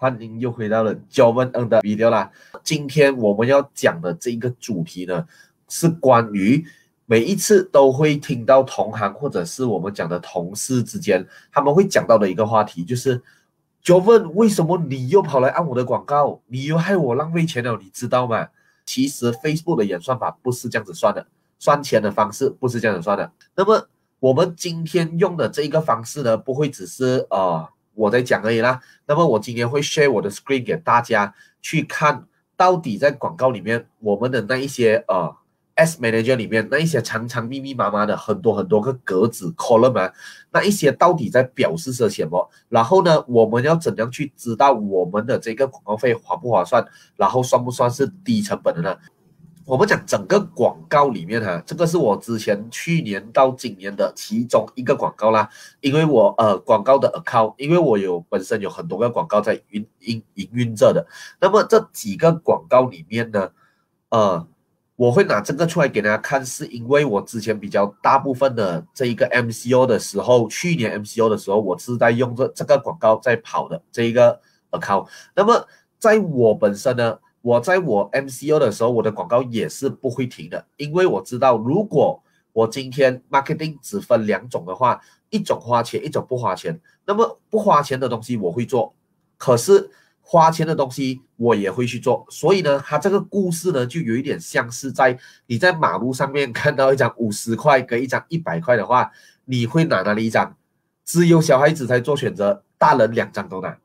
欢迎又回到了 Joven N 的 video 啦。今天我们要讲的这一个主题呢，是关于每一次都会听到同行或者是我们讲的同事之间，他们会讲到的一个话题，就是 Joven 为什么你又跑来按我的广告，你又害我浪费钱了，你知道吗？其实 Facebook 的演算法不是这样子算的，算钱的方式不是这样子算的。那么我们今天用的这一个方式呢，不会只是呃我在讲而已啦。那么我今天会 share 我的 screen 给大家去看，到底在广告里面我们的那一些呃 S manager 里面那一些长长密密麻麻的很多很多个格子 column，那一些到底在表示些什么？然后呢，我们要怎样去知道我们的这个广告费划不划算？然后算不算是低成本的呢？我们讲整个广告里面哈，这个是我之前去年到今年的其中一个广告啦。因为我呃广告的 account，因为我有本身有很多个广告在运营营运着的。那么这几个广告里面呢，呃，我会拿这个出来给大家看，是因为我之前比较大部分的这一个 MCO 的时候，去年 MCO 的时候，我是在用这这个广告在跑的这一个 account。那么在我本身呢。我在我 MCO 的时候，我的广告也是不会停的，因为我知道，如果我今天 marketing 只分两种的话，一种花钱，一种不花钱。那么不花钱的东西我会做，可是花钱的东西我也会去做。所以呢，它这个故事呢，就有一点像是在你在马路上面看到一张五十块跟一张一百块的话，你会拿哪里一张？只有小孩子才做选择，大人两张都拿。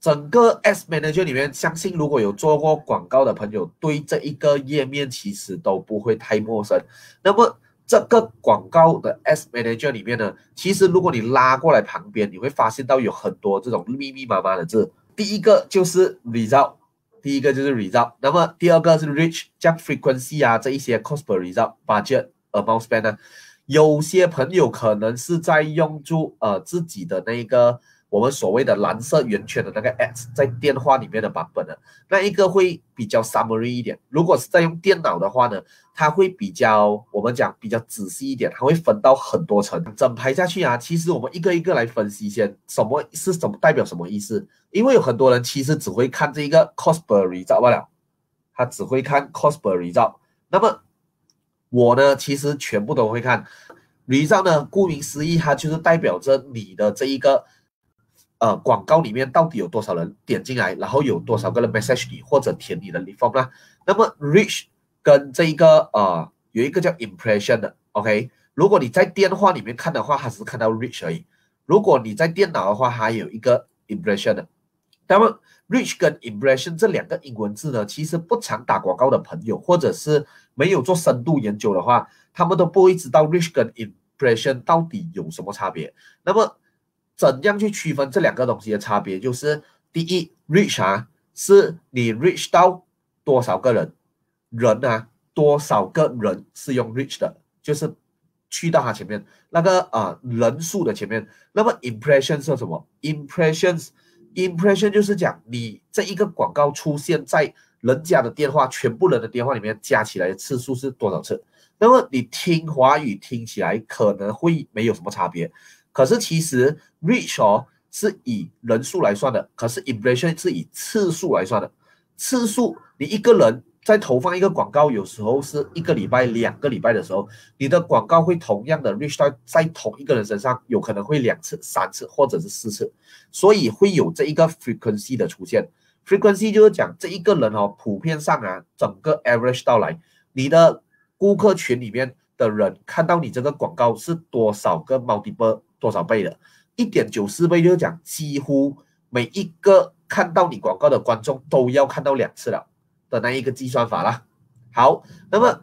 整个 S Manager 里面，相信如果有做过广告的朋友，对这一个页面其实都不会太陌生。那么这个广告的 S Manager 里面呢，其实如果你拉过来旁边，你会发现到有很多这种密密麻麻的字。第一个就是 Result，第一个就是 Result。那么第二个是 Reach，像 Frequency 啊这一些 cost per result budget amount spend 呢，有些朋友可能是在用住呃自己的那个。我们所谓的蓝色圆圈的那个 X 在电话里面的版本呢，那一个会比较 summary 一点。如果是在用电脑的话呢，它会比较我们讲比较仔细一点，它会分到很多层，整排下去啊。其实我们一个一个来分析先，什么是什么代表什么意思？因为有很多人其实只会看这一个 cost per result 罢了，他只会看 cost per result。那么我呢，其实全部都会看 result 呢，顾名思义，它就是代表着你的这一个。呃，广告里面到底有多少人点进来，然后有多少个人 message 你或者填你的 form 啦？那么 reach 跟这一个呃有一个叫 impression 的，OK？如果你在电话里面看的话，它只是看到 reach 而已；如果你在电脑的话，还有一个 impression 的。那么 reach 跟 impression 这两个英文字呢，其实不常打广告的朋友，或者是没有做深度研究的话，他们都不会知道 reach 跟 impression 到底有什么差别。那么怎样去区分这两个东西的差别？就是第一，reach 啊，是你 reach 到多少个人，人啊，多少个人是用 reach 的，就是去到他前面那个啊人数的前面。那么 impression 是什么？impressions，impression 就是讲你这一个广告出现在人家的电话，全部人的电话里面加起来的次数是多少次？那么你听华语听起来可能会没有什么差别。可是其实 reach 哦是以人数来算的，可是 impression 是以次数来算的。次数，你一个人在投放一个广告，有时候是一个礼拜、两个礼拜的时候，你的广告会同样的 reach 到在同一个人身上，有可能会两次、三次或者是四次，所以会有这一个 frequency 的出现。frequency 就是讲这一个人哦，普遍上啊，整个 average 到来，你的顾客群里面的人看到你这个广告是多少个 multiple。多少倍的？一点九四倍，就是讲几乎每一个看到你广告的观众都要看到两次了的那一个计算法啦。好，那么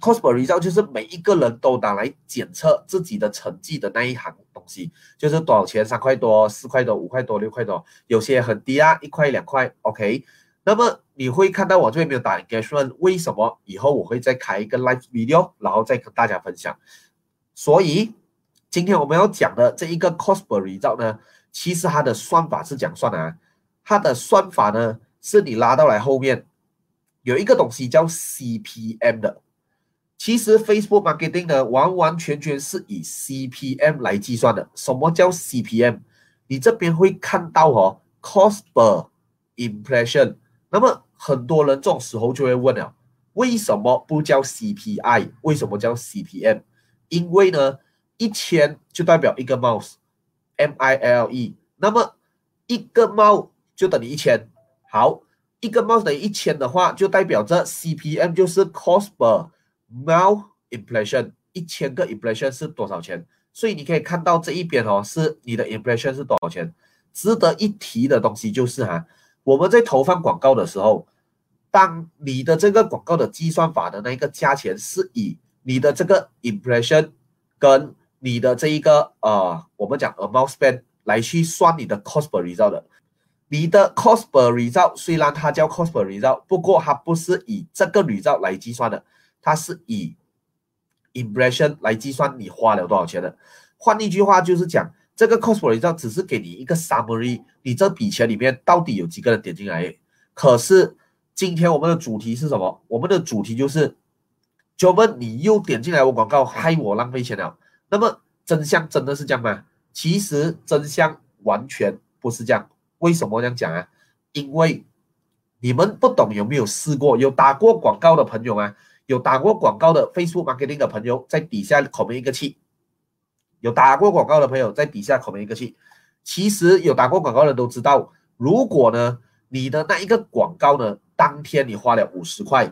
cost per result 就是每一个人都拿来检测自己的成绩的那一行东西，就是多少钱，三块多、四块多、五块多、六块多，有些很低啊，一块两块。OK，那么你会看到我这边没有打 engagement，为什么？以后我会再开一个 live video，然后再跟大家分享。所以。今天我们要讲的这一个 cost per result 呢，其实它的算法是讲算的啊。它的算法呢，是你拉到来后面有一个东西叫 CPM 的。其实 Facebook marketing 呢，完完全全是以 CPM 来计算的。什么叫 CPM？你这边会看到哦，cost per impression。那么很多人这种时候就会问了，为什么不叫 CPI？为什么叫 CPM？因为呢，一千就代表一个 mouse，M I L E。那么一个猫就等于一千。好，一个 mouse 等于一千的话，就代表着 CPM 就是 cost per mouse impression。一千个 impression 是多少钱？所以你可以看到这一边哦，是你的 impression 是多少钱？值得一提的东西就是哈，我们在投放广告的时候，当你的这个广告的计算法的那一个价钱是以你的这个 impression 跟你的这一个呃，我们讲 amount spend 来去算你的 cost per result 的。你的 cost per result 虽然它叫 cost per result，不过它不是以这个 result 来计算的，它是以 impression 来计算你花了多少钱的。换一句话就是讲，这个 cost per result 只是给你一个 summary，你这笔钱里面到底有几个人点进来。可是今天我们的主题是什么？我们的主题就是，就问你又点进来我广告，害我浪费钱了。那么真相真的是这样吗？其实真相完全不是这样。为什么这样讲啊？因为你们不懂，有没有试过？有打过广告的朋友啊？有打过广告的 Facebook marketing 的朋友，在底下口面一个气。有打过广告的朋友，在底下口面一个气。其实有打过广告的都知道，如果呢，你的那一个广告呢，当天你花了五十块，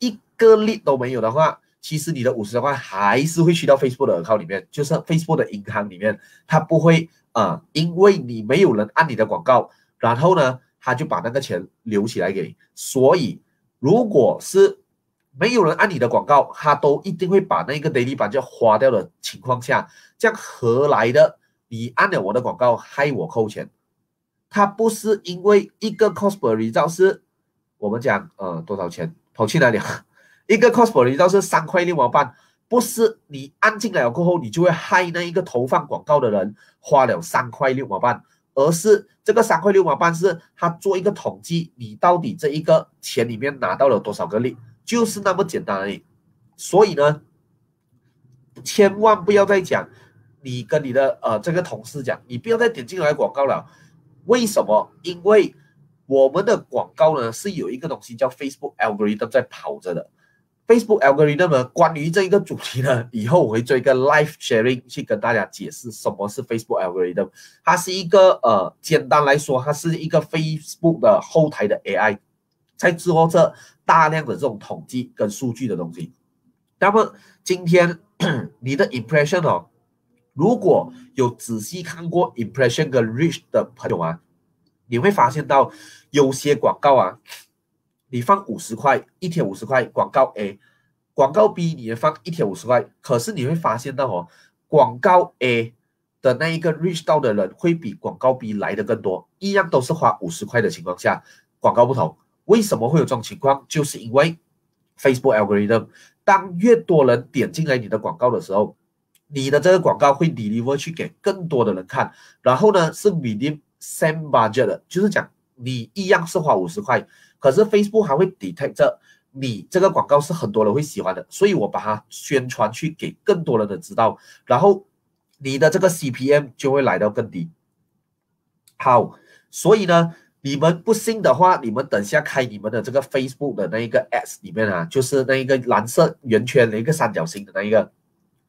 一个利都没有的话，其实你的五十块还是会去到 Facebook 的耳套里面，就是 Facebook 的银行里面，它不会啊，因为你没有人按你的广告，然后呢，他就把那个钱留起来给你。所以，如果是没有人按你的广告，他都一定会把那个 daily 版就花掉的情况下，这样何来的？你按了我的广告，害我扣钱？他不是因为一个 cost per result 是，我们讲呃多少钱？跑去哪里？一个 cost per result 是三块六毛半，不是你按进来了过后，你就会害那一个投放广告的人花了三块六毛半，而是这个三块六毛半是他做一个统计，你到底这一个钱里面拿到了多少个利？就是那么简单而已，所以呢，千万不要再讲，你跟你的呃这个同事讲，你不要再点进来广告了。为什么？因为我们的广告呢是有一个东西叫 Facebook algorithm 在跑着的。Facebook algorithm，关于这一个主题呢，以后我会做一个 live sharing 去跟大家解释什么是 Facebook algorithm。它是一个呃，简单来说，它是一个 Facebook 的后台的 AI。在做这大量的这种统计跟数据的东西，那么今天 你的 impression 哦，如果有仔细看过 impression 跟 reach 的朋友啊，你会发现到有些广告啊，你放五十块一天五十块广告 A，广告 B 你也放一天五十块，可是你会发现到哦，广告 A 的那一个 reach 到的人会比广告 B 来的更多，一样都是花五十块的情况下，广告不同。为什么会有这种情况？就是因为 Facebook algorithm，当越多人点进来你的广告的时候，你的这个广告会 deliver 去给更多的人看。然后呢，是 within same budget 的，就是讲你一样是花五十块，可是 Facebook 还会 detect 这你这个广告是很多人会喜欢的，所以我把它宣传去给更多人的知道，然后你的这个 CPM 就会来到更低。好，所以呢。你们不信的话，你们等下开你们的这个 Facebook 的那一个 S 里面啊，就是那一个蓝色圆圈的一个三角形的那一个，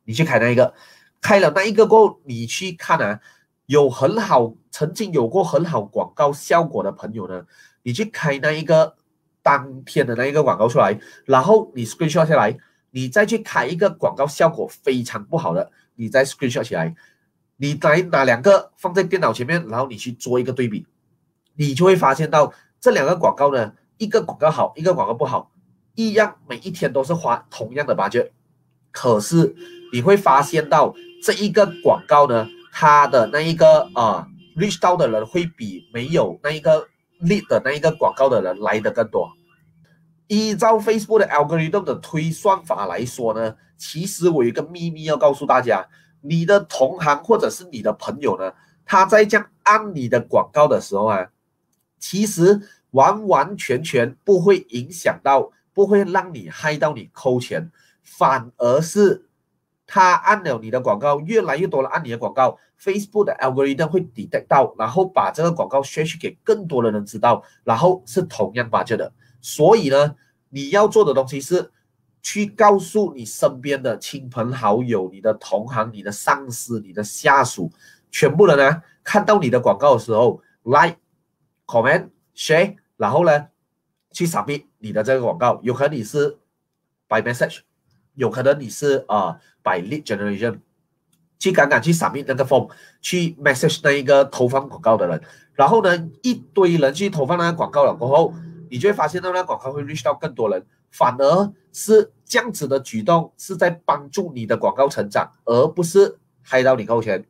你去开那一个，开了那一个过后，你去看啊，有很好曾经有过很好广告效果的朋友呢，你去开那一个当天的那一个广告出来，然后你 Screenshot 下来，你再去开一个广告效果非常不好的，你再 Screenshot 起来，你来拿两个放在电脑前面，然后你去做一个对比。你就会发现到这两个广告呢，一个广告好，一个广告不好，一样每一天都是花同样的 budget，可是你会发现到这一个广告呢，他的那一个啊 reach 到的人会比没有那一个 lead 的那一个广告的人来的更多。依照 Facebook 的 algorithm 的推算法来说呢，其实我有一个秘密要告诉大家，你的同行或者是你的朋友呢，他在这样按你的广告的时候啊。其实完完全全不会影响到，不会让你害到你扣钱，反而是他按了你的广告，越来越多人按你的广告，Facebook 的 algorithm 会 detect 到，然后把这个广告 share 给更多的人知道，然后是同样发生的。所以呢，你要做的东西是去告诉你身边的亲朋好友、你的同行、你的上司、你的下属，全部人呢看到你的广告的时候，like、comment、share，然后呢去撒币你的这个广告，有可能你是 by message。有可能你是呃 by lead generation 去赶赶去扫描那个 form，去 message 那一个投放广告的人，然后呢一堆人去投放那个广告了过后，你就会发现到那广告会 reach 到更多人，反而是这样子的举动是在帮助你的广告成长，而不是害到你扣钱。